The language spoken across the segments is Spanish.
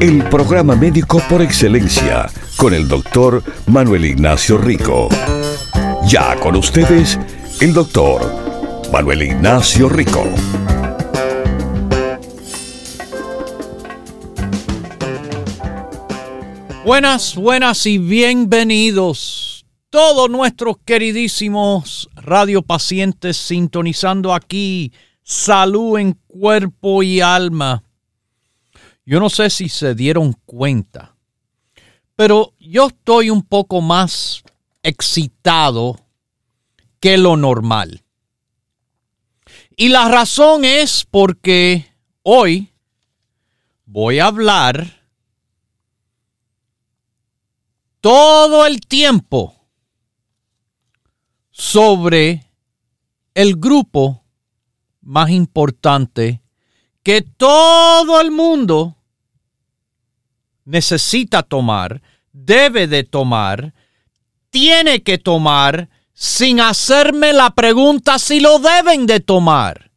El programa médico por excelencia con el doctor Manuel Ignacio Rico. Ya con ustedes, el doctor Manuel Ignacio Rico. Buenas, buenas y bienvenidos todos nuestros queridísimos radiopacientes sintonizando aquí salud en cuerpo y alma. Yo no sé si se dieron cuenta, pero yo estoy un poco más excitado que lo normal. Y la razón es porque hoy voy a hablar todo el tiempo sobre el grupo más importante que todo el mundo necesita tomar, debe de tomar, tiene que tomar sin hacerme la pregunta si lo deben de tomar.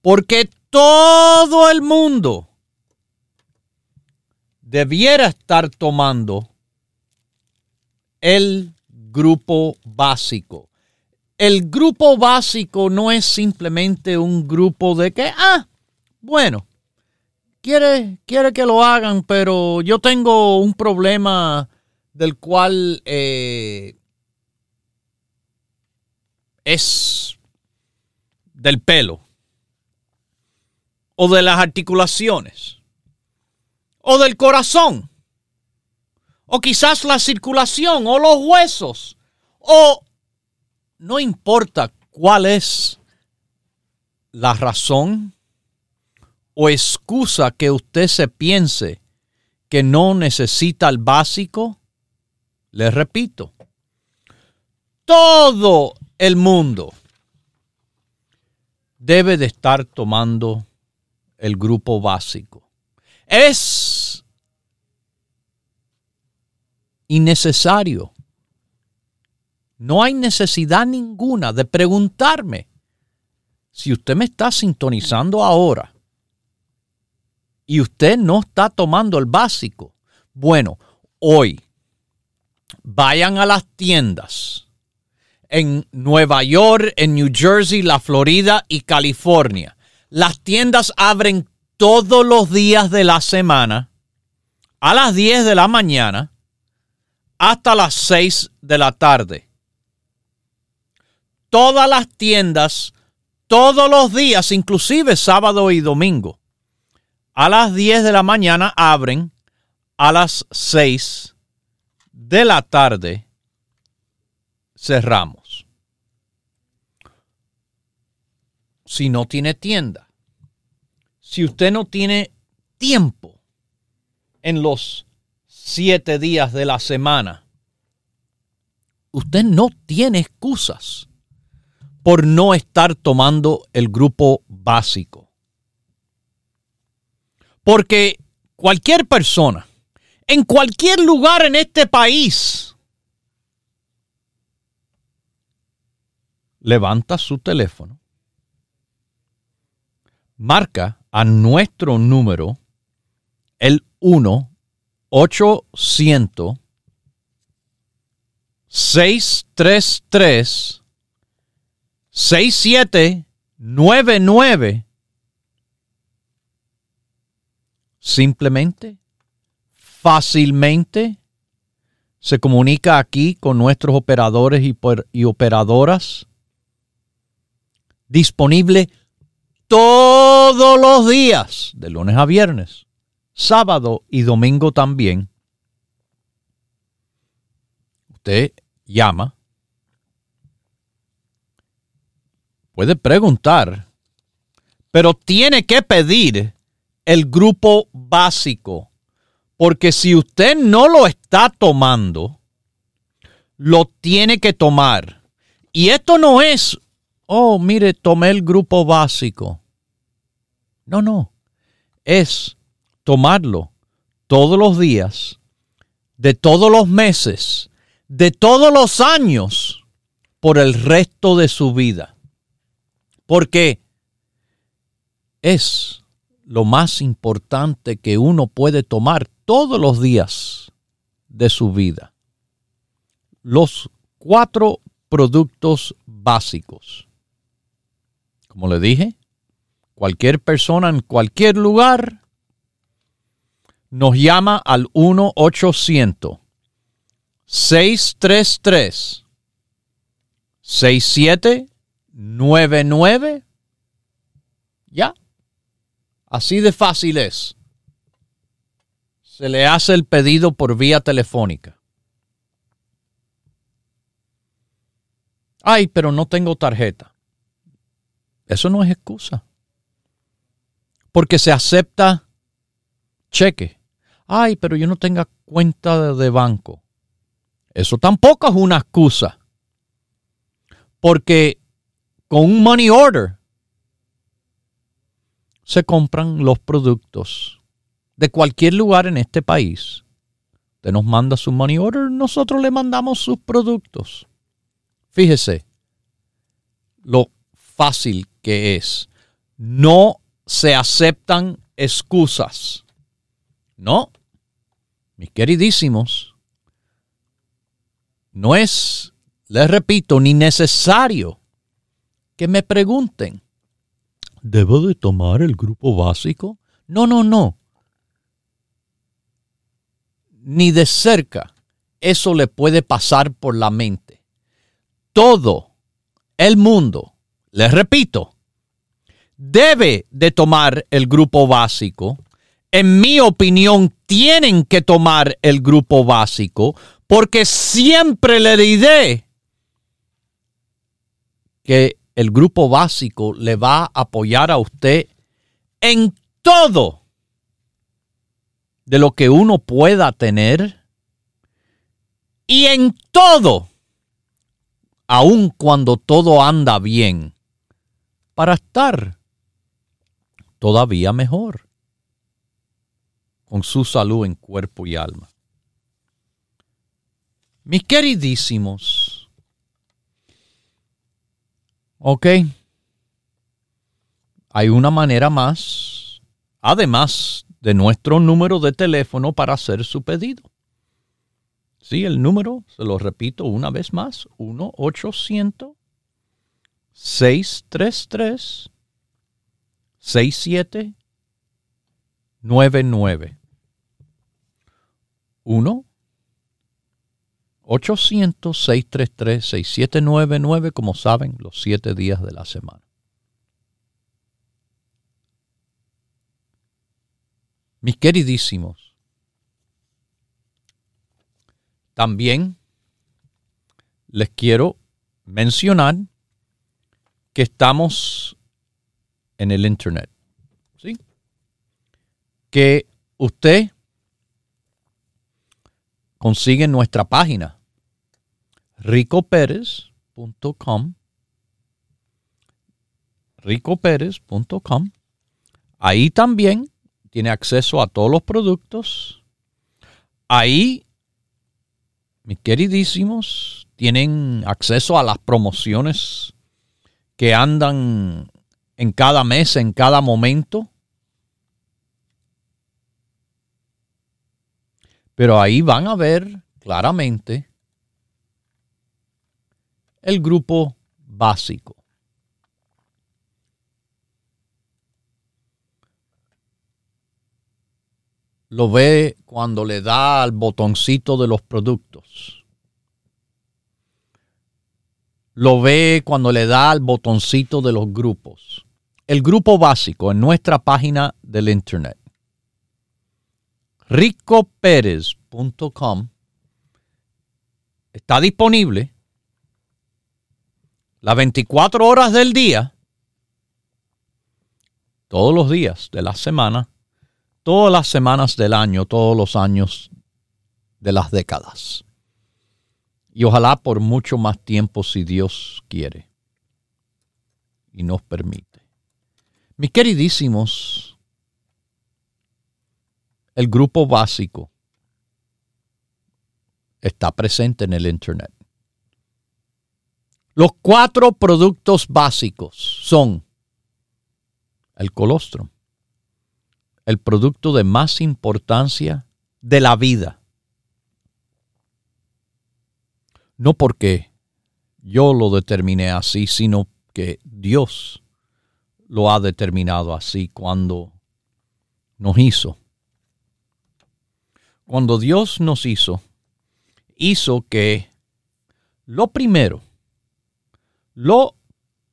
Porque todo el mundo debiera estar tomando el grupo básico el grupo básico no es simplemente un grupo de que, ah, bueno, quiere, quiere que lo hagan, pero yo tengo un problema del cual eh, es del pelo o de las articulaciones o del corazón o quizás la circulación o los huesos o no importa cuál es la razón o excusa que usted se piense que no necesita el básico, le repito, todo el mundo debe de estar tomando el grupo básico. Es innecesario no hay necesidad ninguna de preguntarme si usted me está sintonizando ahora y usted no está tomando el básico. Bueno, hoy vayan a las tiendas en Nueva York, en New Jersey, la Florida y California. Las tiendas abren todos los días de la semana a las 10 de la mañana hasta las 6 de la tarde todas las tiendas, todos los días, inclusive sábado y domingo. A las 10 de la mañana abren, a las 6 de la tarde cerramos. Si no tiene tienda, si usted no tiene tiempo en los siete días de la semana, usted no tiene excusas por no estar tomando el grupo básico. Porque cualquier persona, en cualquier lugar en este país, levanta su teléfono, marca a nuestro número el 1 800 633 6799 simplemente, fácilmente, se comunica aquí con nuestros operadores y, operadoras. Disponible todos los días, de lunes a viernes, sábado y domingo también. Usted llama puede preguntar, pero tiene que pedir el grupo básico, Porque si usted no lo está tomando, lo tiene que tomar. Y esto no es, oh, mire, tomé el grupo básico. No, no. Es tomarlo todos los días, de todos los meses, de todos los años, por el resto de su vida. Porque es lo más importante que uno puede tomar todos los días de su vida. Los cuatro productos básicos. Como le dije, cualquier persona en cualquier lugar nos llama al 1-800-633 6799. Ya. Así de fácil es. Se le hace el pedido por vía telefónica. Ay, pero no tengo tarjeta. Eso no es excusa. Porque se acepta cheque. Ay, pero yo no tengo cuenta de banco. Eso tampoco es una excusa. Porque con un money order se compran los productos de cualquier lugar en este país. Usted nos manda su money order, nosotros le mandamos sus productos. Fíjese lo fácil que es. No se aceptan excusas. No, mis queridísimos, no es les repito, ni necesario que me pregunten, ¿debo de tomar el grupo básico? No, no, no. Ni de cerca eso le puede pasar por la mente. Todo el mundo, les repito, debe de tomar el grupo básico. En mi opinión, tienen que tomar el grupo básico porque siempre le diré que el grupo básico le va a apoyar a usted en todo de lo que uno pueda tener y en todo, aun cuando todo anda bien, para estar todavía mejor con su salud en cuerpo y alma. Mis queridísimos, Ok. Hay una manera más, además de nuestro número de teléfono para hacer su pedido. Sí, el número, se lo repito una vez más, 1-800-633-6799. 1 800-633-6799, como saben, los siete días de la semana. Mis queridísimos, también les quiero mencionar que estamos en el Internet. ¿Sí? Que usted consigue nuestra página ricoperez.com. ricoperez.com. Ahí también tiene acceso a todos los productos. Ahí, mis queridísimos, tienen acceso a las promociones que andan en cada mes, en cada momento. Pero ahí van a ver claramente el grupo básico. Lo ve cuando le da al botoncito de los productos. Lo ve cuando le da al botoncito de los grupos. El grupo básico en nuestra página del internet. ricoperez.com está disponible las 24 horas del día, todos los días de la semana, todas las semanas del año, todos los años de las décadas. Y ojalá por mucho más tiempo si Dios quiere y nos permite. Mis queridísimos, el grupo básico está presente en el Internet. Los cuatro productos básicos son el colostrum, el producto de más importancia de la vida. No porque yo lo determiné así, sino que Dios lo ha determinado así cuando nos hizo. Cuando Dios nos hizo, hizo que lo primero, lo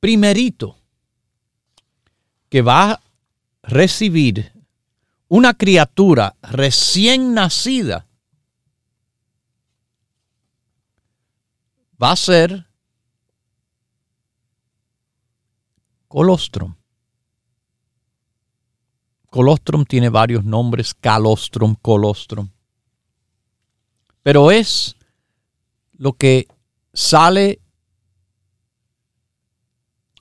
primerito que va a recibir una criatura recién nacida va a ser colostrum. Colostrum tiene varios nombres, calostrum, colostrum. Pero es lo que sale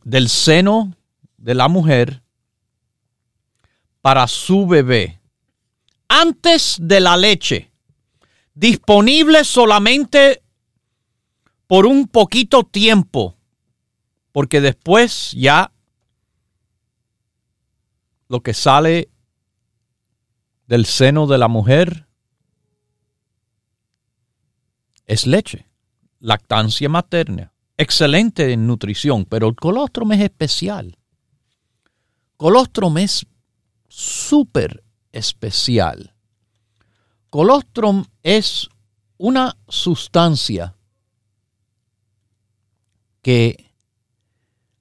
del seno de la mujer para su bebé. Antes de la leche, disponible solamente por un poquito tiempo, porque después ya lo que sale del seno de la mujer es leche, lactancia materna excelente en nutrición, pero el colostrum es especial. Colostrum es súper especial. Colostrum es una sustancia que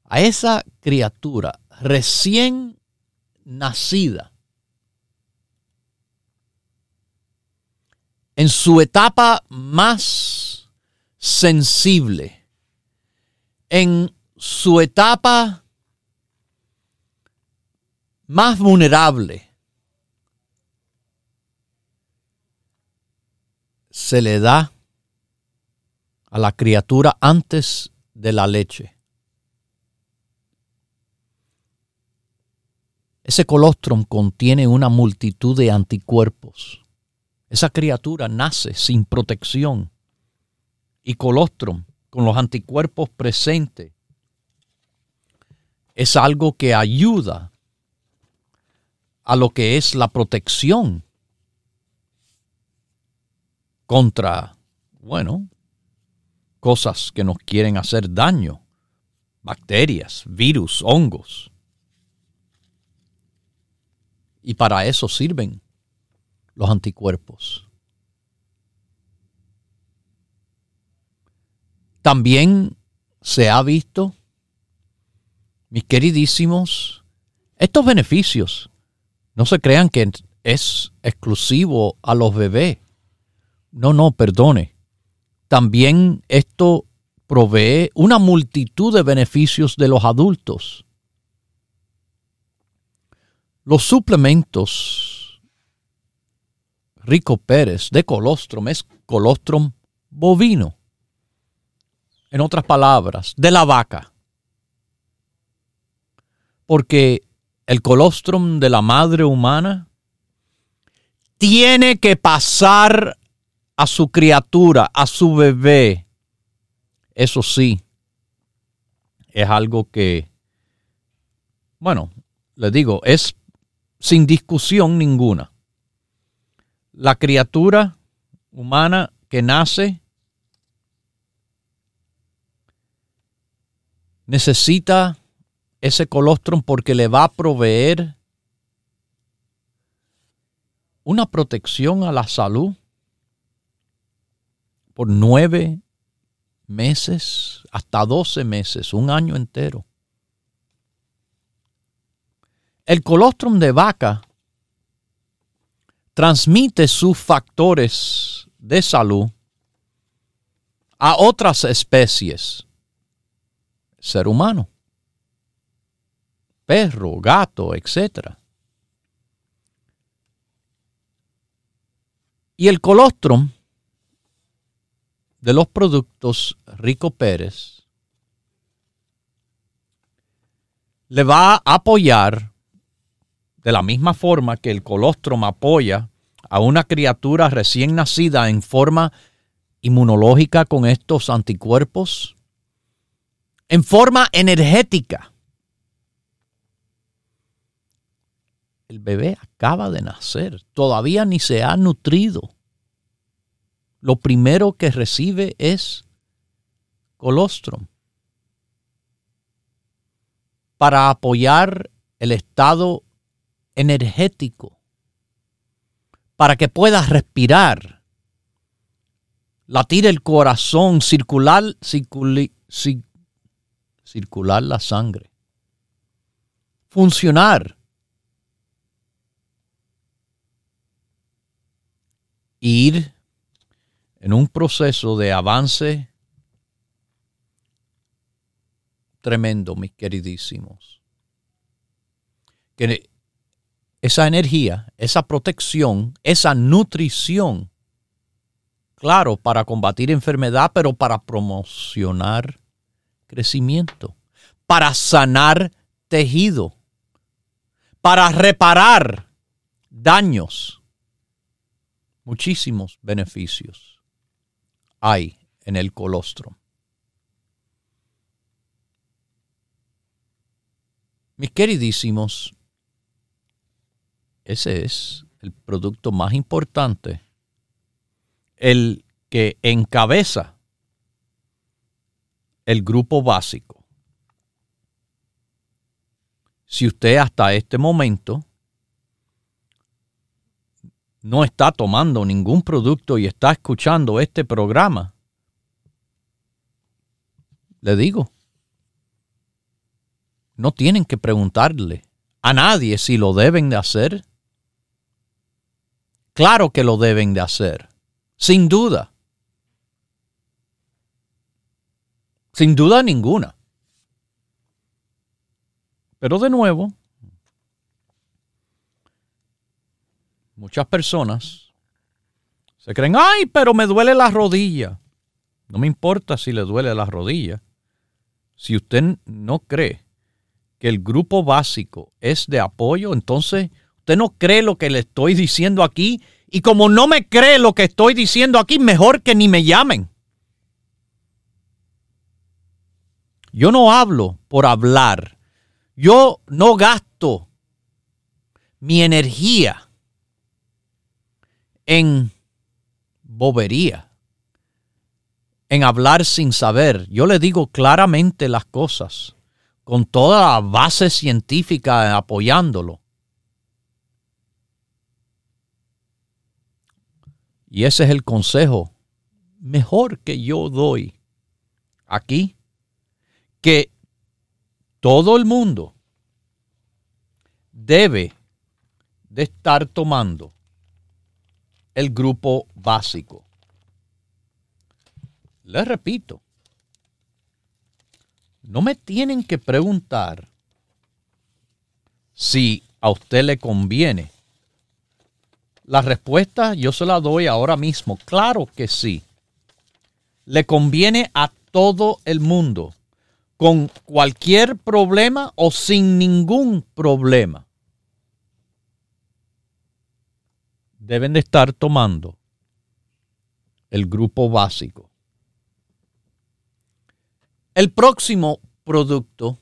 a esa criatura recién nacida, en su etapa más sensible, en su etapa más vulnerable, se le da a la criatura antes de la leche. Ese colostrum contiene una multitud de anticuerpos. Esa criatura nace sin protección. Y colostrum con los anticuerpos presentes es algo que ayuda a lo que es la protección contra, bueno, cosas que nos quieren hacer daño, bacterias, virus, hongos. Y para eso sirven los anticuerpos. También se ha visto, mis queridísimos, estos beneficios. No se crean que es exclusivo a los bebés. No, no, perdone. También esto provee una multitud de beneficios de los adultos. Los suplementos Rico Pérez de colostrum es colostrum bovino en otras palabras, de la vaca. Porque el colostrum de la madre humana tiene que pasar a su criatura, a su bebé. Eso sí, es algo que, bueno, le digo, es sin discusión ninguna. La criatura humana que nace necesita ese colostrum porque le va a proveer una protección a la salud por nueve meses, hasta doce meses, un año entero. El colostrum de vaca transmite sus factores de salud a otras especies ser humano. Perro, gato, etc. Y el colostrum de los productos Rico Pérez le va a apoyar de la misma forma que el colostrum apoya a una criatura recién nacida en forma inmunológica con estos anticuerpos, en forma energética. El bebé acaba de nacer, todavía ni se ha nutrido. Lo primero que recibe es colostrum para apoyar el estado energético, para que pueda respirar, latir el corazón, circular, circular la sangre, funcionar. Ir en un proceso de avance tremendo, mis queridísimos. Que esa energía, esa protección, esa nutrición, claro, para combatir enfermedad, pero para promocionar crecimiento, para sanar tejido, para reparar daños, muchísimos beneficios hay en el colostrum. Mis queridísimos, ese es el producto más importante, el que encabeza el grupo básico. Si usted hasta este momento no está tomando ningún producto y está escuchando este programa, le digo, no tienen que preguntarle a nadie si lo deben de hacer. Claro que lo deben de hacer, sin duda. Sin duda ninguna. Pero de nuevo, muchas personas se creen, ay, pero me duele la rodilla. No me importa si le duele la rodilla. Si usted no cree que el grupo básico es de apoyo, entonces usted no cree lo que le estoy diciendo aquí. Y como no me cree lo que estoy diciendo aquí, mejor que ni me llamen. Yo no hablo por hablar. Yo no gasto mi energía en bobería, en hablar sin saber. Yo le digo claramente las cosas con toda la base científica apoyándolo. Y ese es el consejo mejor que yo doy aquí, que todo el mundo debe de estar tomando el grupo básico. Les repito, no me tienen que preguntar si a usted le conviene. La respuesta yo se la doy ahora mismo. Claro que sí. Le conviene a todo el mundo, con cualquier problema o sin ningún problema. Deben de estar tomando el grupo básico. El próximo producto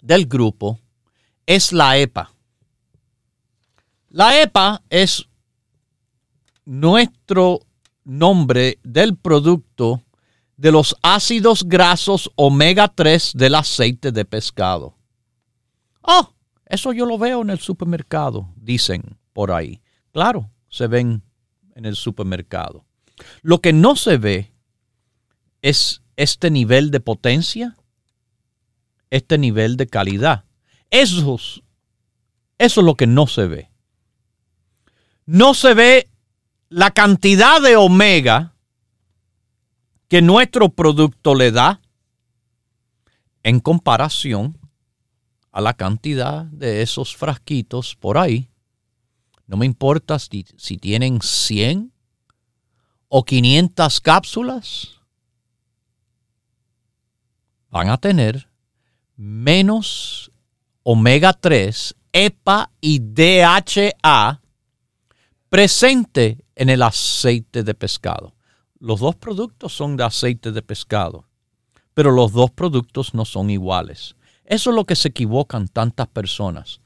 del grupo es la EPA. La EPA es nuestro nombre del producto de los ácidos grasos omega 3 del aceite de pescado. Oh, eso yo lo veo en el supermercado, dicen por ahí. Claro, se ven en el supermercado. Lo que no se ve es este nivel de potencia, este nivel de calidad. Eso, eso es lo que no se ve. No se ve la cantidad de omega que nuestro producto le da en comparación a la cantidad de esos frasquitos por ahí. No me importa si, si tienen 100 o 500 cápsulas, van a tener menos omega 3, EPA y DHA presente en el aceite de pescado. Los dos productos son de aceite de pescado, pero los dos productos no son iguales. Eso es lo que se equivocan tantas personas.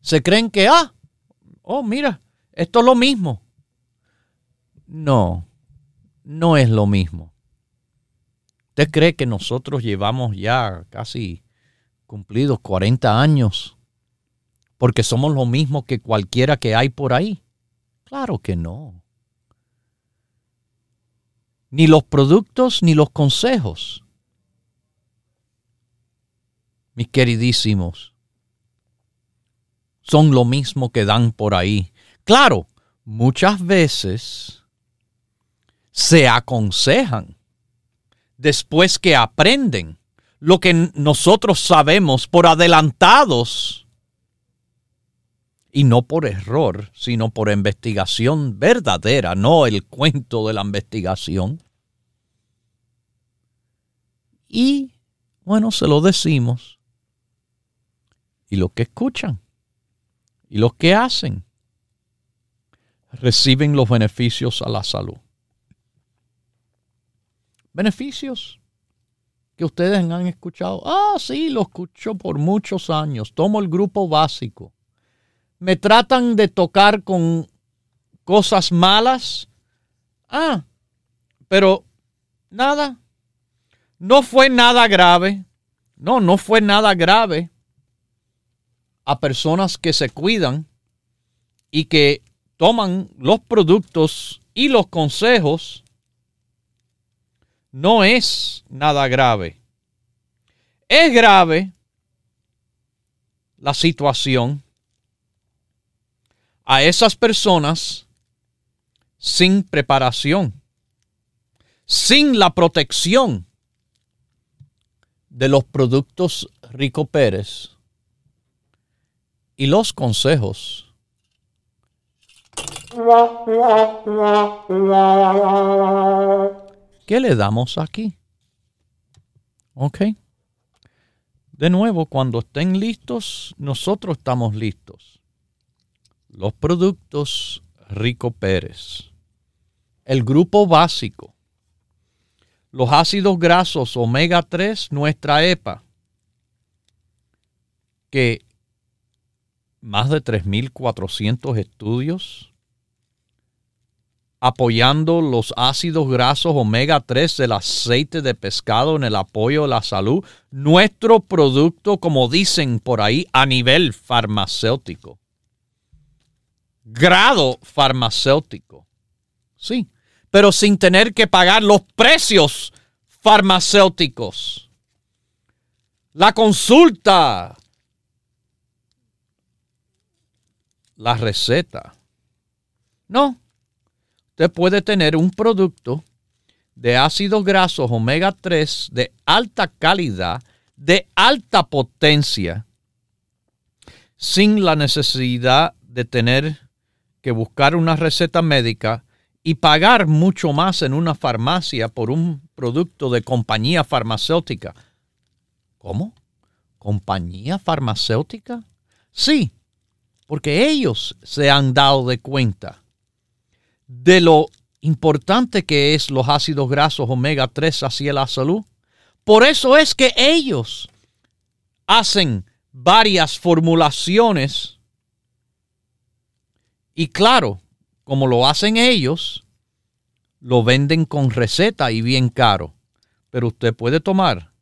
Se creen que, ah, oh, mira, esto es lo mismo. No, no es lo mismo. ¿Usted cree que nosotros llevamos ya casi cumplidos 40 años porque somos lo mismo que cualquiera que hay por ahí? Claro que no. Ni los productos ni los consejos. Mis queridísimos, son lo mismo que dan por ahí. Claro, muchas veces se aconsejan después que aprenden lo que nosotros sabemos por adelantados y no por error, sino por investigación verdadera, no el cuento de la investigación. Y bueno, se lo decimos. Y los que escuchan y los que hacen reciben los beneficios a la salud. Beneficios que ustedes han escuchado. Ah, sí, lo escucho por muchos años. Tomo el grupo básico me tratan de tocar con cosas malas. Ah, pero nada. No fue nada grave. No, no fue nada grave a personas que se cuidan y que toman los productos y los consejos. No es nada grave. Es grave la situación a esas personas sin preparación, sin la protección de los productos Rico Pérez y los consejos. ¿Qué le damos aquí? Ok. De nuevo, cuando estén listos, nosotros estamos listos los productos Rico Pérez, el grupo básico, los ácidos grasos omega 3, nuestra EPA, que más de 3.400 estudios apoyando los ácidos grasos omega 3 del aceite de pescado en el apoyo de la salud. Nuestro producto, como dicen por ahí, a nivel farmacéutico grado farmacéutico. Sí, pero sin tener que pagar los precios farmacéuticos. La consulta. La receta. No. Usted puede tener un producto de ácidos grasos omega 3 de alta calidad, de alta potencia, sin la necesidad de tener que buscar una receta médica y pagar mucho más en una farmacia por un producto de compañía farmacéutica. ¿Cómo? ¿Compañía farmacéutica? Sí, porque ellos se han dado de cuenta de lo importante que es los ácidos grasos omega 3 hacia la salud. Por eso es que ellos hacen varias formulaciones y claro, como lo hacen ellos, lo venden con receta y bien caro. Pero usted puede tomar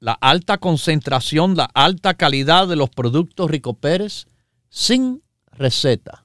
la alta concentración, la alta calidad de los productos Rico Pérez sin receta.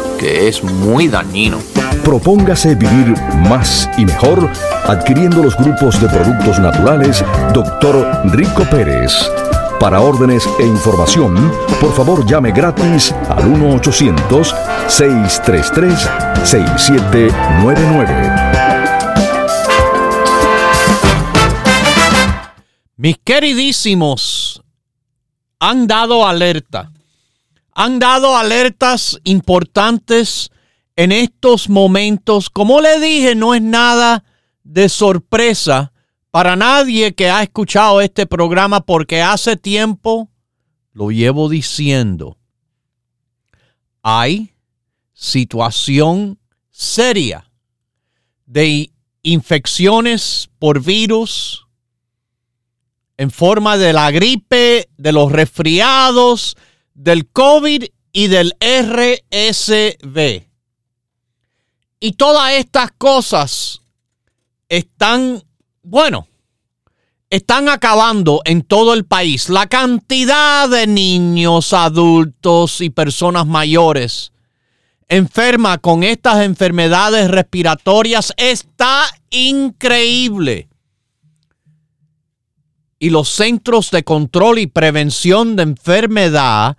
que es muy dañino. Propóngase vivir más y mejor adquiriendo los grupos de productos naturales Dr. Rico Pérez. Para órdenes e información, por favor llame gratis al 1-800-633-6799. Mis queridísimos, han dado alerta han dado alertas importantes en estos momentos. Como le dije, no es nada de sorpresa para nadie que ha escuchado este programa porque hace tiempo lo llevo diciendo. Hay situación seria de infecciones por virus en forma de la gripe, de los resfriados, del COVID y del RSV. Y todas estas cosas están, bueno, están acabando en todo el país. La cantidad de niños, adultos y personas mayores enferma con estas enfermedades respiratorias está increíble y los Centros de Control y Prevención de Enfermedad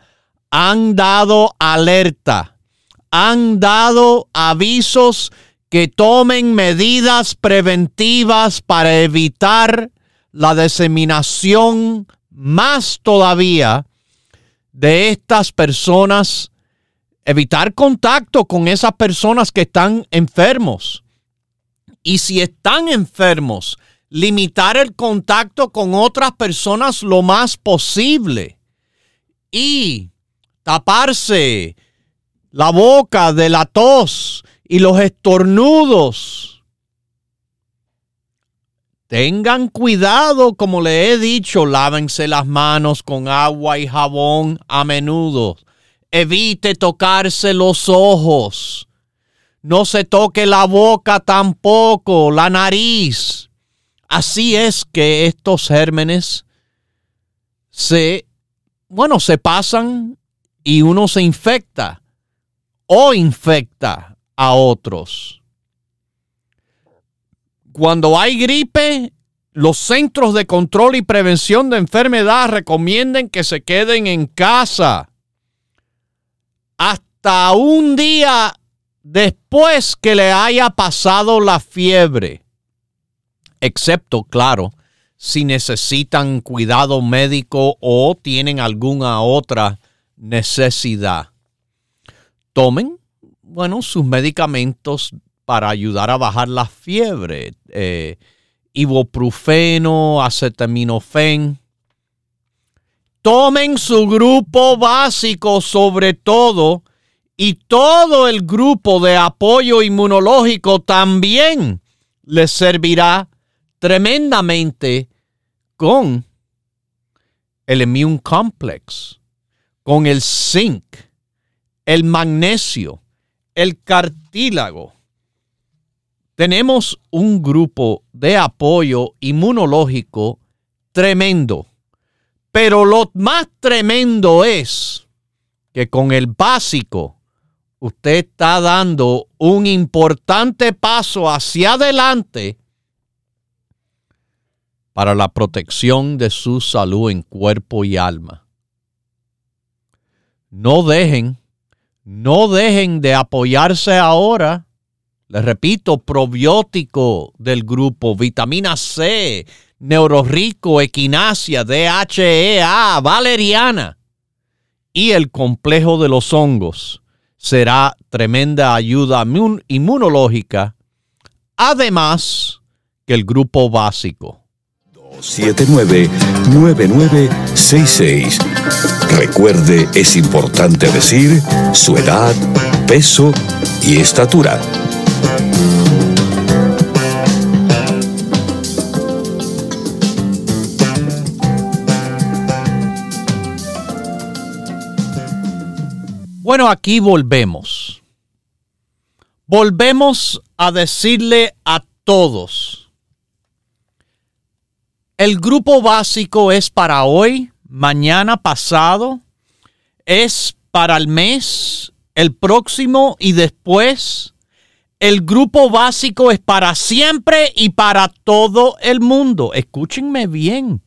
han dado alerta, han dado avisos que tomen medidas preventivas para evitar la diseminación más todavía de estas personas, evitar contacto con esas personas que están enfermos. Y si están enfermos, limitar el contacto con otras personas lo más posible y taparse la boca de la tos y los estornudos. Tengan cuidado, como le he dicho, lávense las manos con agua y jabón a menudo. Evite tocarse los ojos. No se toque la boca tampoco, la nariz. Así es que estos gérmenes se, bueno, se pasan y uno se infecta o infecta a otros. Cuando hay gripe, los centros de control y prevención de enfermedad recomiendan que se queden en casa hasta un día después que le haya pasado la fiebre excepto, claro, si necesitan cuidado médico o tienen alguna otra necesidad. Tomen, bueno, sus medicamentos para ayudar a bajar la fiebre. Eh, ibuprofeno, acetaminofén. Tomen su grupo básico sobre todo y todo el grupo de apoyo inmunológico también les servirá tremendamente con el immune complex, con el zinc, el magnesio, el cartílago. Tenemos un grupo de apoyo inmunológico tremendo. Pero lo más tremendo es que con el básico usted está dando un importante paso hacia adelante para la protección de su salud en cuerpo y alma. No dejen, no dejen de apoyarse ahora. Les repito, probiótico del grupo, vitamina C, neurorico, equinacia, DHEA, valeriana. y el complejo de los hongos será tremenda ayuda inmunológica, además que el grupo básico. 799966. Recuerde, es importante decir su edad, peso y estatura. Bueno, aquí volvemos. Volvemos a decirle a todos. El grupo básico es para hoy, mañana pasado, es para el mes, el próximo y después. El grupo básico es para siempre y para todo el mundo. Escúchenme bien.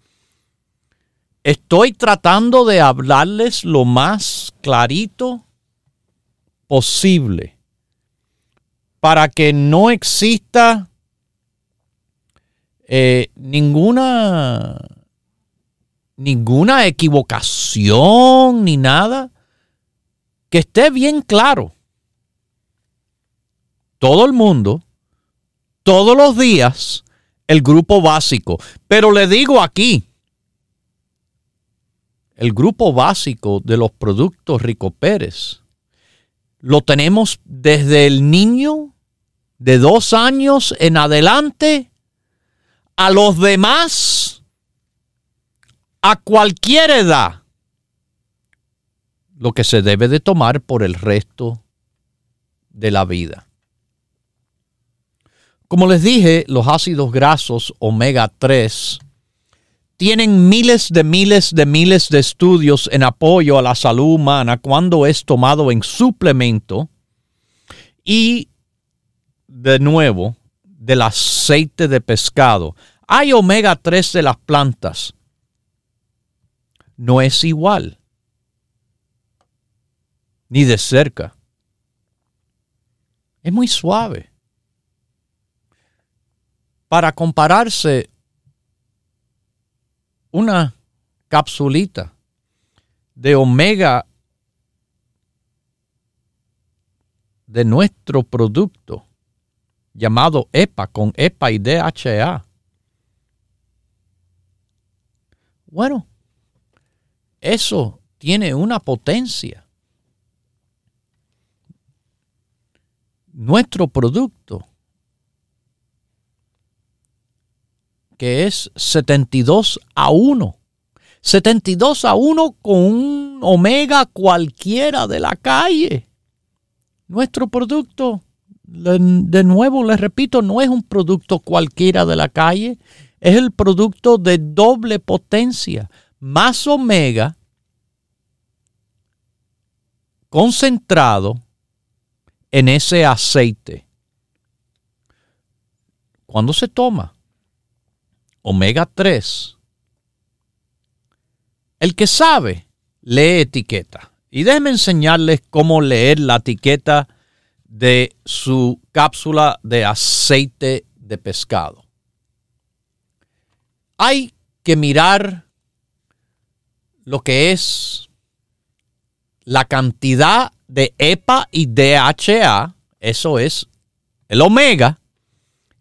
Estoy tratando de hablarles lo más clarito posible para que no exista eh, ninguna ninguna equivocación ni nada que esté bien claro. Todo el mundo, todos los días, el grupo básico. Pero le digo aquí, el grupo básico de los productos Rico Pérez lo tenemos desde el niño de dos años en adelante a los demás a cualquier edad lo que se debe de tomar por el resto de la vida. Como les dije, los ácidos grasos omega 3 tienen miles de miles de miles de estudios en apoyo a la salud humana cuando es tomado en suplemento y de nuevo del aceite de pescado. Hay omega 3 de las plantas. No es igual. Ni de cerca. Es muy suave. Para compararse una capsulita de omega de nuestro producto llamado EPA con EPA y DHA. Bueno, eso tiene una potencia. Nuestro producto que es 72 a 1. 72 a 1 con un omega cualquiera de la calle. Nuestro producto, de nuevo les repito, no es un producto cualquiera de la calle, es el producto de doble potencia, más omega concentrado en ese aceite. Cuando se toma omega 3. El que sabe, lee etiqueta. Y déjenme enseñarles cómo leer la etiqueta de su cápsula de aceite de pescado. Hay que mirar lo que es la cantidad de EPA y DHA, eso es el omega,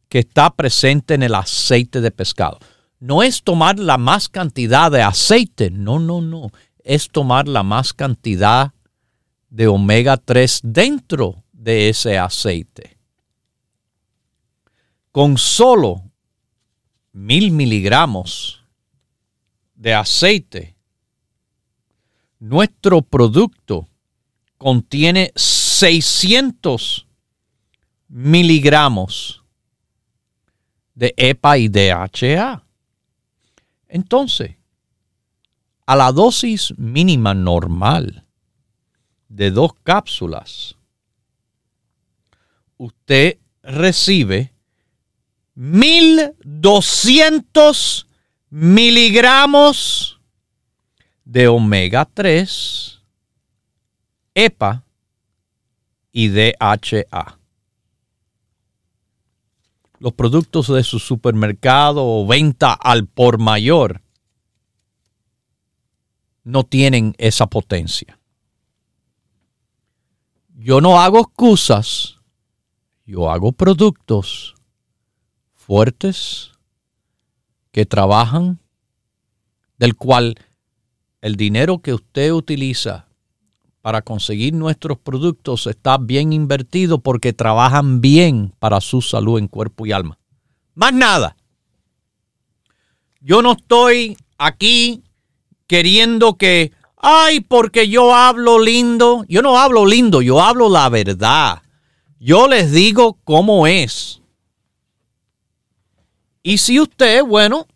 que está presente en el aceite de pescado. No es tomar la más cantidad de aceite, no, no, no. Es tomar la más cantidad de omega 3 dentro de ese aceite. Con solo mil miligramos de aceite, nuestro producto contiene 600 miligramos de EPA y DHA. Entonces, a la dosis mínima normal de dos cápsulas, usted recibe 1200 miligramos de omega 3, EPA y DHA los productos de su supermercado o venta al por mayor no tienen esa potencia. Yo no hago excusas, yo hago productos fuertes que trabajan, del cual el dinero que usted utiliza para conseguir nuestros productos está bien invertido porque trabajan bien para su salud en cuerpo y alma. Más nada. Yo no estoy aquí queriendo que, ay, porque yo hablo lindo. Yo no hablo lindo, yo hablo la verdad. Yo les digo cómo es. Y si usted, bueno,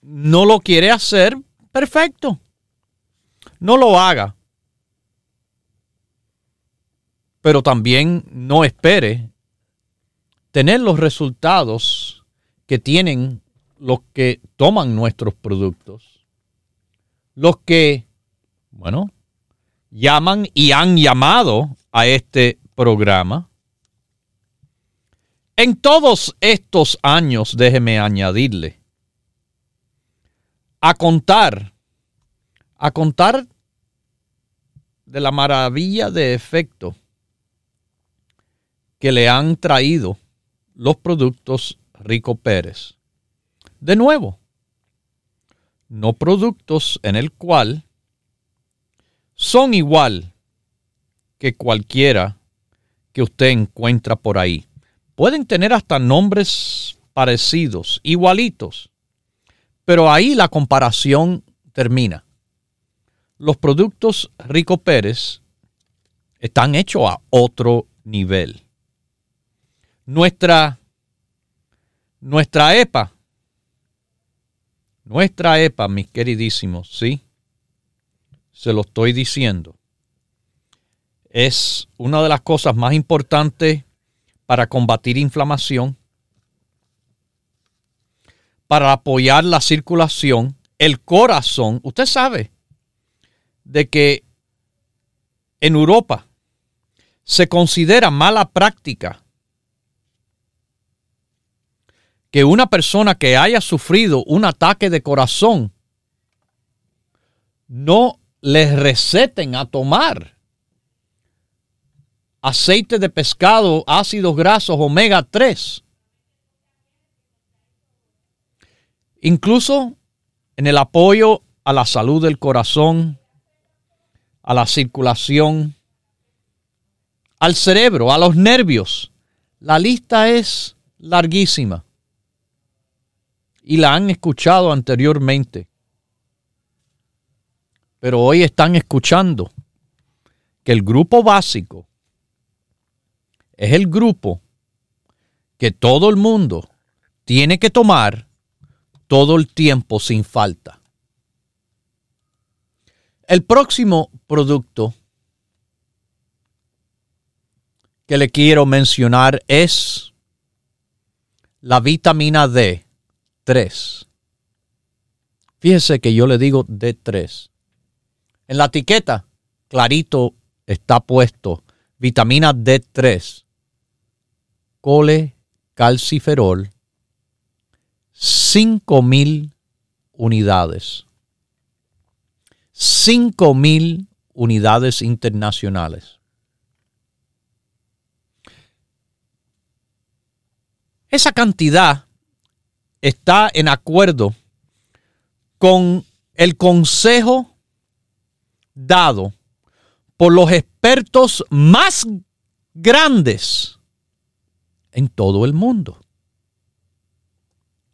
no lo quiere hacer, perfecto no lo haga. Pero también no espere tener los resultados que tienen los que toman nuestros productos. Los que, bueno, llaman y han llamado a este programa. En todos estos años, déjeme añadirle, a contar, a contar de la maravilla de efecto que le han traído los productos Rico Pérez. De nuevo, no productos en el cual son igual que cualquiera que usted encuentra por ahí. Pueden tener hasta nombres parecidos, igualitos, pero ahí la comparación termina los productos Rico Pérez están hechos a otro nivel. Nuestra, nuestra EPA, nuestra EPA, mis queridísimos, sí, se lo estoy diciendo, es una de las cosas más importantes para combatir inflamación, para apoyar la circulación, el corazón. Usted sabe, de que en Europa se considera mala práctica que una persona que haya sufrido un ataque de corazón no les receten a tomar aceite de pescado, ácidos grasos, omega 3. Incluso en el apoyo a la salud del corazón, a la circulación, al cerebro, a los nervios. La lista es larguísima y la han escuchado anteriormente. Pero hoy están escuchando que el grupo básico es el grupo que todo el mundo tiene que tomar todo el tiempo sin falta. El próximo producto que le quiero mencionar es la vitamina D3. Fíjese que yo le digo D3. En la etiqueta, clarito está puesto vitamina D3, cole calciferol, 5000 unidades. 5.000 unidades internacionales. Esa cantidad está en acuerdo con el consejo dado por los expertos más grandes en todo el mundo.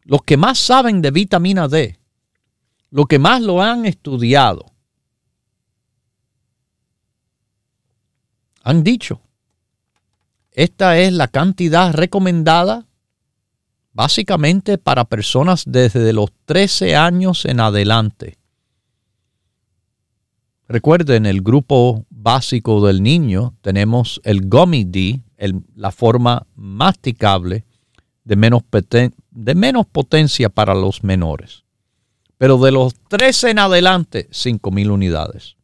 Los que más saben de vitamina D, los que más lo han estudiado, han dicho, esta es la cantidad recomendada básicamente para personas desde los 13 años en adelante. Recuerden, el grupo básico del niño tenemos el Gummy D, la forma masticable de menos, de menos potencia para los menores. Pero de los 13 en adelante, 5.000 unidades.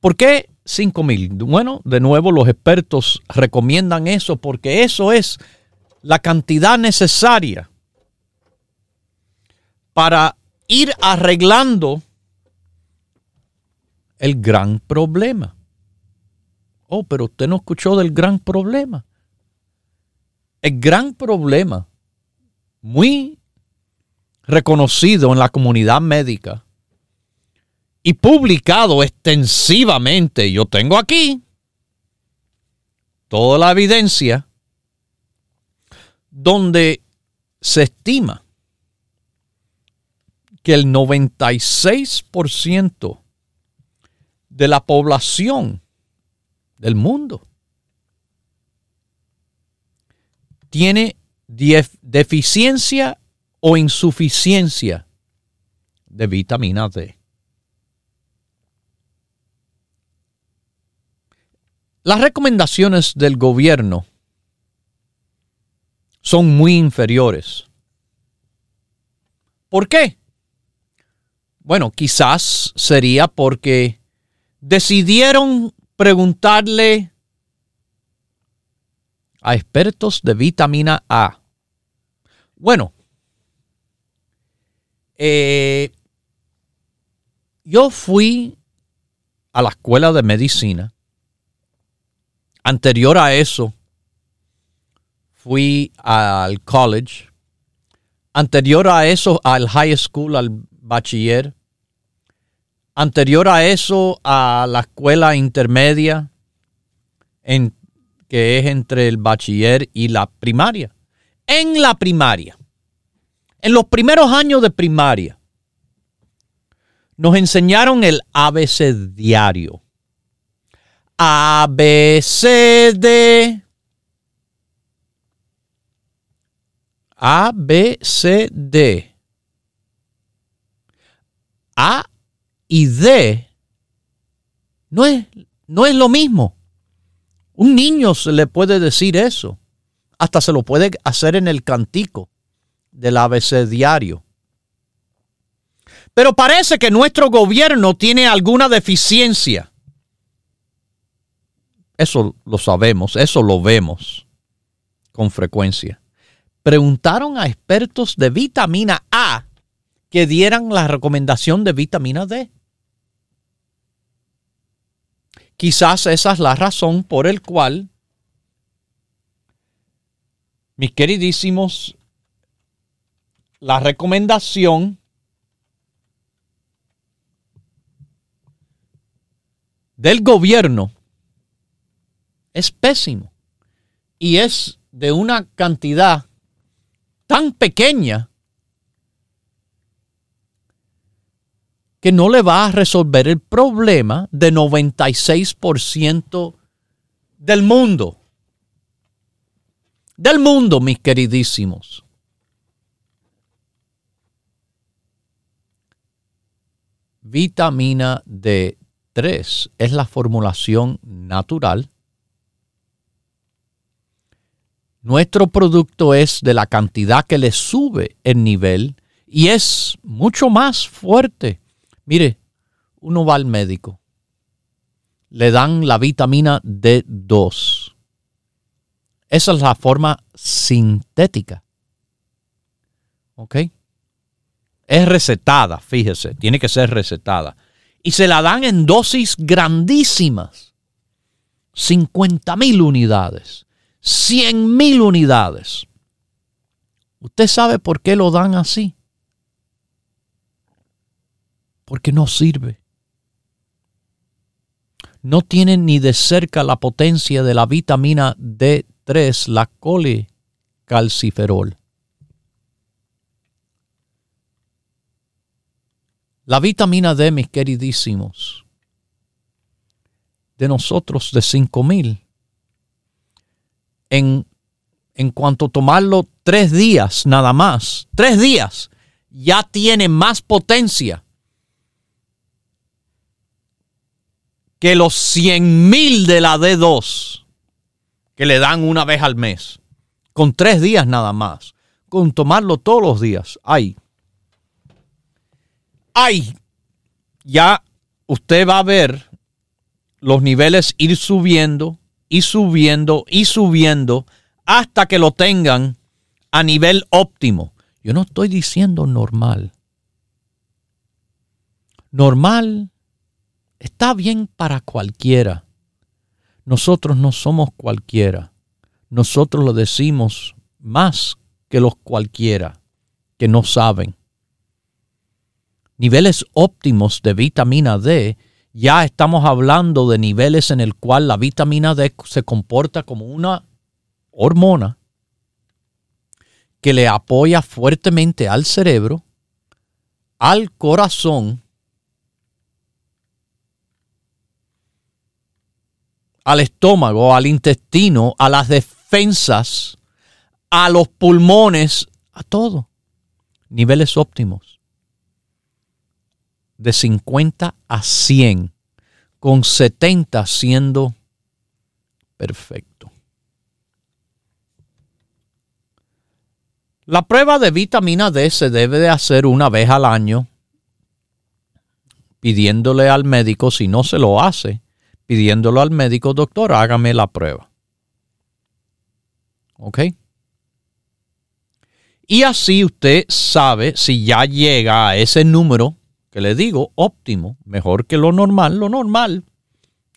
¿Por qué 5 mil. Bueno, de nuevo los expertos recomiendan eso porque eso es la cantidad necesaria para ir arreglando el gran problema. Oh, pero usted no escuchó del gran problema. El gran problema, muy reconocido en la comunidad médica y publicado extensivamente, yo tengo aquí toda la evidencia donde se estima que el 96% de la población del mundo tiene deficiencia o insuficiencia de vitamina D. Las recomendaciones del gobierno son muy inferiores. ¿Por qué? Bueno, quizás sería porque decidieron preguntarle a expertos de vitamina A. Bueno, eh, yo fui a la escuela de medicina. Anterior a eso, fui al college. Anterior a eso, al high school, al bachiller. Anterior a eso, a la escuela intermedia, que es entre el bachiller y la primaria. En la primaria, en los primeros años de primaria, nos enseñaron el ABC diario. A, B, C, D. A, B, C, D. A y D no es, no es lo mismo. Un niño se le puede decir eso. Hasta se lo puede hacer en el cantico del ABC diario. Pero parece que nuestro gobierno tiene alguna deficiencia. Eso lo sabemos, eso lo vemos con frecuencia. Preguntaron a expertos de vitamina A que dieran la recomendación de vitamina D. Quizás esa es la razón por el cual, mis queridísimos, la recomendación del gobierno es pésimo y es de una cantidad tan pequeña que no le va a resolver el problema de 96% del mundo. Del mundo, mis queridísimos. Vitamina D3 es la formulación natural. Nuestro producto es de la cantidad que le sube el nivel y es mucho más fuerte Mire, uno va al médico, le dan la vitamina D2. Esa es la forma sintética. ¿Ok? Es recetada, fíjese, tiene que ser recetada. Y se la dan en dosis grandísimas. 50 mil unidades, 100 mil unidades. ¿Usted sabe por qué lo dan así? Porque no sirve. No tiene ni de cerca la potencia de la vitamina D3, la colecalciferol. La vitamina D, mis queridísimos, de nosotros de 5000, en, en cuanto tomarlo tres días nada más, tres días, ya tiene más potencia que los 100 mil de la D2 que le dan una vez al mes, con tres días nada más, con tomarlo todos los días. Ay, ay, ya usted va a ver los niveles ir subiendo y subiendo y subiendo hasta que lo tengan a nivel óptimo. Yo no estoy diciendo normal, normal está bien para cualquiera. Nosotros no somos cualquiera. Nosotros lo decimos más que los cualquiera que no saben. Niveles óptimos de vitamina D, ya estamos hablando de niveles en el cual la vitamina D se comporta como una hormona que le apoya fuertemente al cerebro, al corazón, al estómago, al intestino, a las defensas, a los pulmones, a todo. Niveles óptimos. De 50 a 100, con 70 siendo perfecto. La prueba de vitamina D se debe de hacer una vez al año, pidiéndole al médico, si no se lo hace, pidiéndolo al médico, doctor, hágame la prueba. ¿Ok? Y así usted sabe si ya llega a ese número que le digo, óptimo, mejor que lo normal, lo normal.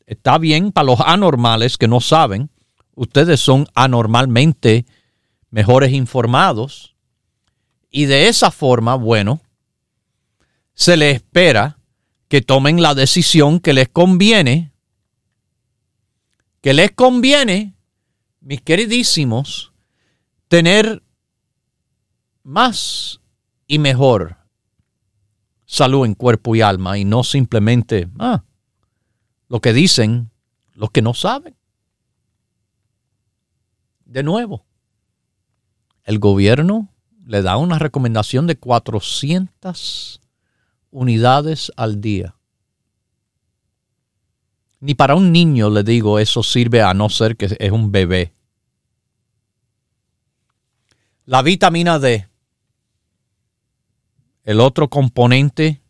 Está bien para los anormales que no saben. Ustedes son anormalmente mejores informados. Y de esa forma, bueno, se les espera que tomen la decisión que les conviene, que les conviene, mis queridísimos, tener más y mejor salud en cuerpo y alma y no simplemente ah, lo que dicen los que no saben. De nuevo, el gobierno le da una recomendación de 400 unidades al día. Ni para un niño, le digo, eso sirve a no ser que es un bebé. La vitamina D, el otro componente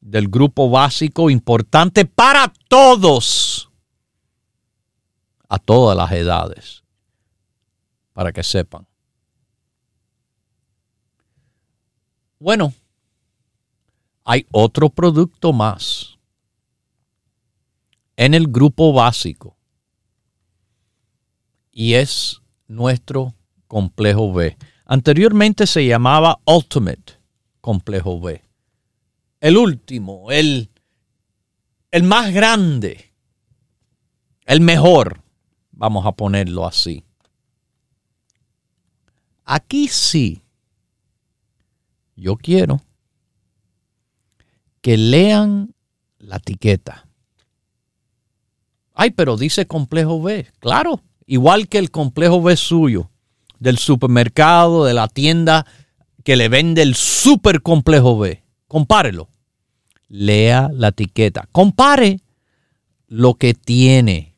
del grupo básico importante para todos, a todas las edades, para que sepan. Bueno, hay otro producto más en el grupo básico y es nuestro complejo B. Anteriormente se llamaba Ultimate complejo B. El último, el, el más grande, el mejor, vamos a ponerlo así. Aquí sí yo quiero que lean la etiqueta. Ay, pero dice complejo B. Claro, igual que el complejo B suyo, del supermercado, de la tienda que le vende el super complejo B. Compárelo. Lea la etiqueta. Compare lo que tiene.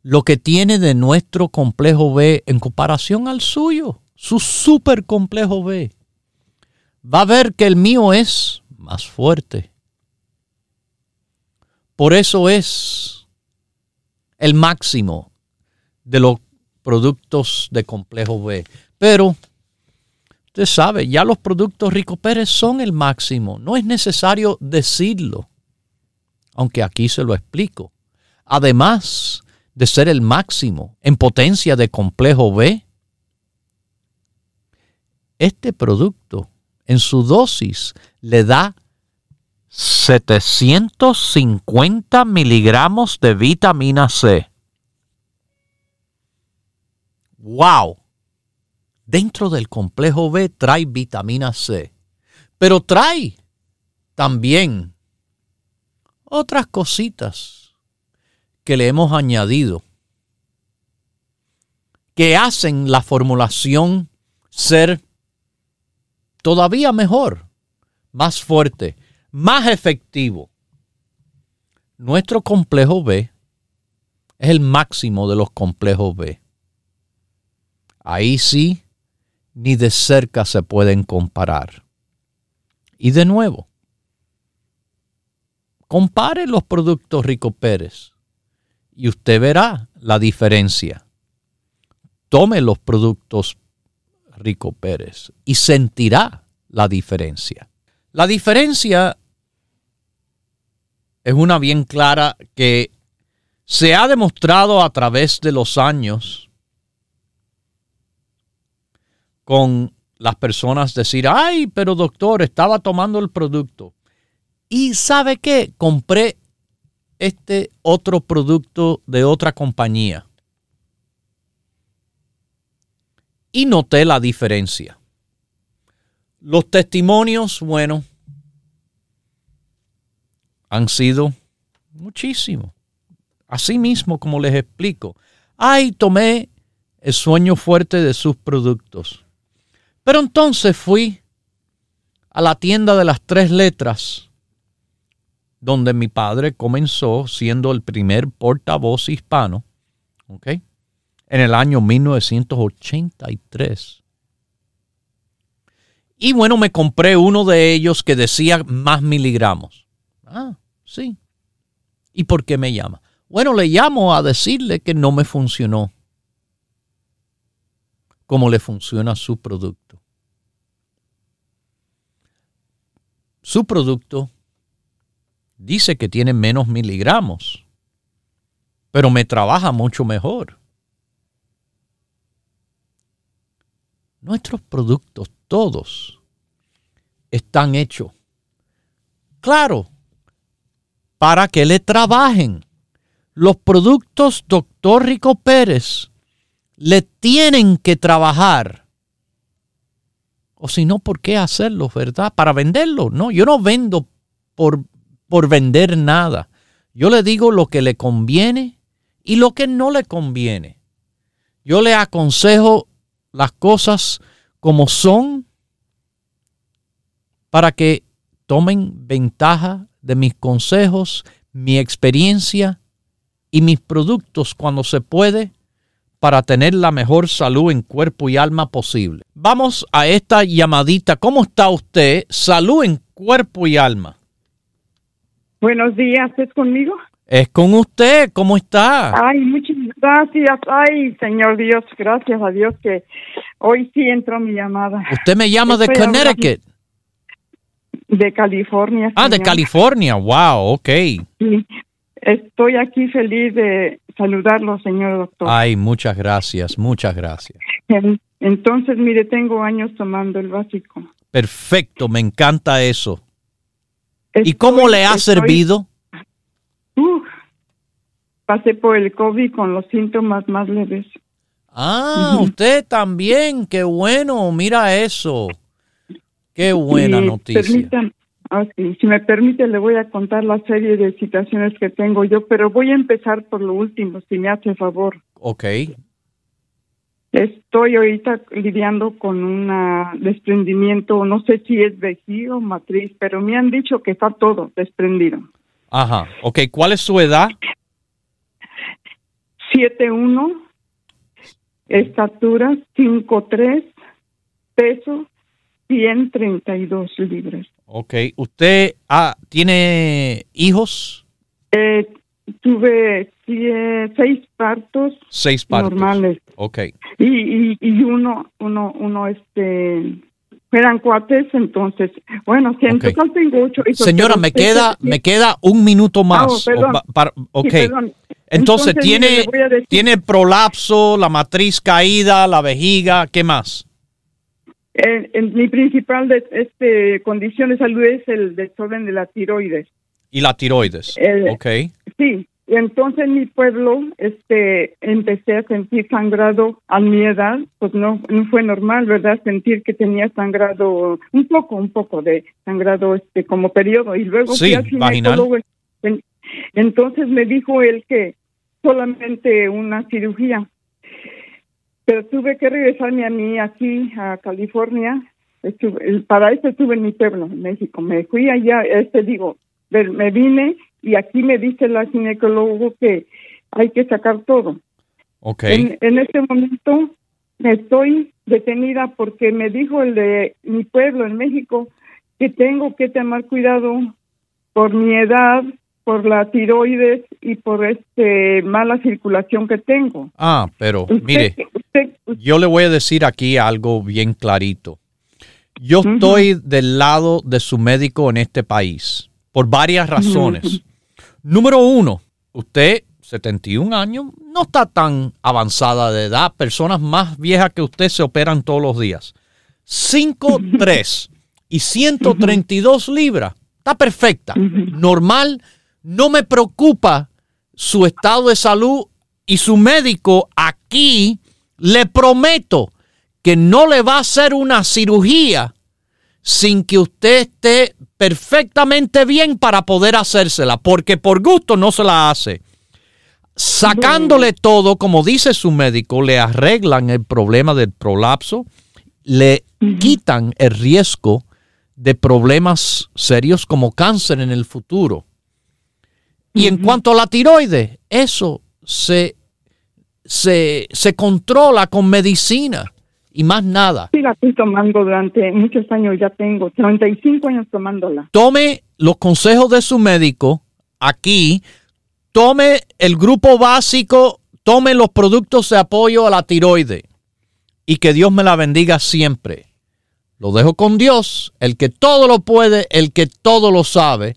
Lo que tiene de nuestro complejo B en comparación al suyo su super complejo B, va a ver que el mío es más fuerte. Por eso es el máximo de los productos de complejo B. Pero usted sabe, ya los productos Rico Pérez son el máximo. No es necesario decirlo, aunque aquí se lo explico. Además de ser el máximo en potencia de complejo B, este producto en su dosis le da 750 miligramos de vitamina C. ¡Wow! Dentro del complejo B trae vitamina C, pero trae también otras cositas que le hemos añadido que hacen la formulación ser todavía mejor, más fuerte, más efectivo. Nuestro complejo B es el máximo de los complejos B. Ahí sí, ni de cerca se pueden comparar. Y de nuevo, compare los productos Rico Pérez y usted verá la diferencia. Tome los productos Rico Pérez y sentirá la diferencia. La diferencia es una bien clara que se ha demostrado a través de los años con las personas decir, ay, pero doctor, estaba tomando el producto. Y sabe qué, compré este otro producto de otra compañía. Y noté la diferencia. Los testimonios, bueno, han sido muchísimos. Así mismo, como les explico. Ay, tomé el sueño fuerte de sus productos. Pero entonces fui a la tienda de las tres letras, donde mi padre comenzó siendo el primer portavoz hispano, ¿ok? En el año 1983. Y bueno, me compré uno de ellos que decía más miligramos. Ah, sí. ¿Y por qué me llama? Bueno, le llamo a decirle que no me funcionó como le funciona su producto. Su producto dice que tiene menos miligramos, pero me trabaja mucho mejor. Nuestros productos, todos, están hechos, claro, para que le trabajen los productos Doctor Rico Pérez le tienen que trabajar. O si no, ¿por qué hacerlo, verdad? Para venderlo. No, yo no vendo por, por vender nada. Yo le digo lo que le conviene y lo que no le conviene. Yo le aconsejo las cosas como son para que tomen ventaja de mis consejos, mi experiencia y mis productos cuando se puede para tener la mejor salud en cuerpo y alma posible. Vamos a esta llamadita. ¿Cómo está usted? Salud en cuerpo y alma. Buenos días, ¿es conmigo? Es con usted, ¿cómo está? Ay, muchas gracias. Ay, Señor Dios, gracias a Dios que hoy sí entró mi llamada. Usted me llama de Connecticut. De California. Ah, de California, wow, ok. Sí, Estoy aquí feliz de saludarlo, señor doctor. Ay, muchas gracias, muchas gracias. Entonces, mire, tengo años tomando el básico. Perfecto, me encanta eso. ¿Y cómo le ha servido? pasé por el COVID con los síntomas más leves. Ah, usted también, qué bueno, mira eso. Qué buena noticia. Ah, si me permite, le voy a contar la serie de situaciones que tengo yo, pero voy a empezar por lo último, si me hace favor. Ok. Estoy ahorita lidiando con un desprendimiento, no sé si es vejiga o matriz, pero me han dicho que está todo desprendido. Ajá, ok. ¿Cuál es su edad? 7'1", estatura 5'3", peso 132 libras. Ok. ¿Usted ah, tiene hijos? Eh, tuve seis partos. Seis partos. Normales. Ok. Y, y, uno, uno, uno, este, eran cuates, entonces, bueno, si en total tengo ocho Señora, me queda, me queda un minuto más. Ah, ok. entonces, tiene, tiene prolapso, la matriz caída, la vejiga, ¿qué más? En, mi principal de, este, condición de salud es el desorden de la tiroides. ¿Y la tiroides? ok. Sí, y entonces en mi pueblo este, empecé a sentir sangrado a mi edad, pues no, no fue normal, ¿verdad? Sentir que tenía sangrado, un poco, un poco de sangrado este como periodo. Y luego sí, vaginal. Entonces me dijo él que solamente una cirugía pero tuve que regresarme a mí aquí a California. Estuve, para eso estuve en mi pueblo, en México. Me fui allá, este digo, me vine y aquí me dice la ginecólogo que hay que sacar todo. Okay. En, este momento estoy detenida porque me dijo el de mi pueblo en México que tengo que tomar cuidado por mi edad, por la tiroides y por este mala circulación que tengo. Ah, pero mire, yo le voy a decir aquí algo bien clarito. Yo estoy del lado de su médico en este país por varias razones. Número uno, usted, 71 años, no está tan avanzada de edad. Personas más viejas que usted se operan todos los días. 5'3 y 132 libras. Está perfecta. Normal. No me preocupa su estado de salud y su médico aquí le prometo que no le va a hacer una cirugía sin que usted esté perfectamente bien para poder hacérsela, porque por gusto no se la hace. Sacándole todo, como dice su médico, le arreglan el problema del prolapso, le quitan el riesgo de problemas serios como cáncer en el futuro. Y en cuanto a la tiroides, eso se, se, se controla con medicina y más nada. Sí, la estoy tomando durante muchos años, ya tengo 35 años tomándola. Tome los consejos de su médico aquí, tome el grupo básico, tome los productos de apoyo a la tiroide y que Dios me la bendiga siempre. Lo dejo con Dios, el que todo lo puede, el que todo lo sabe.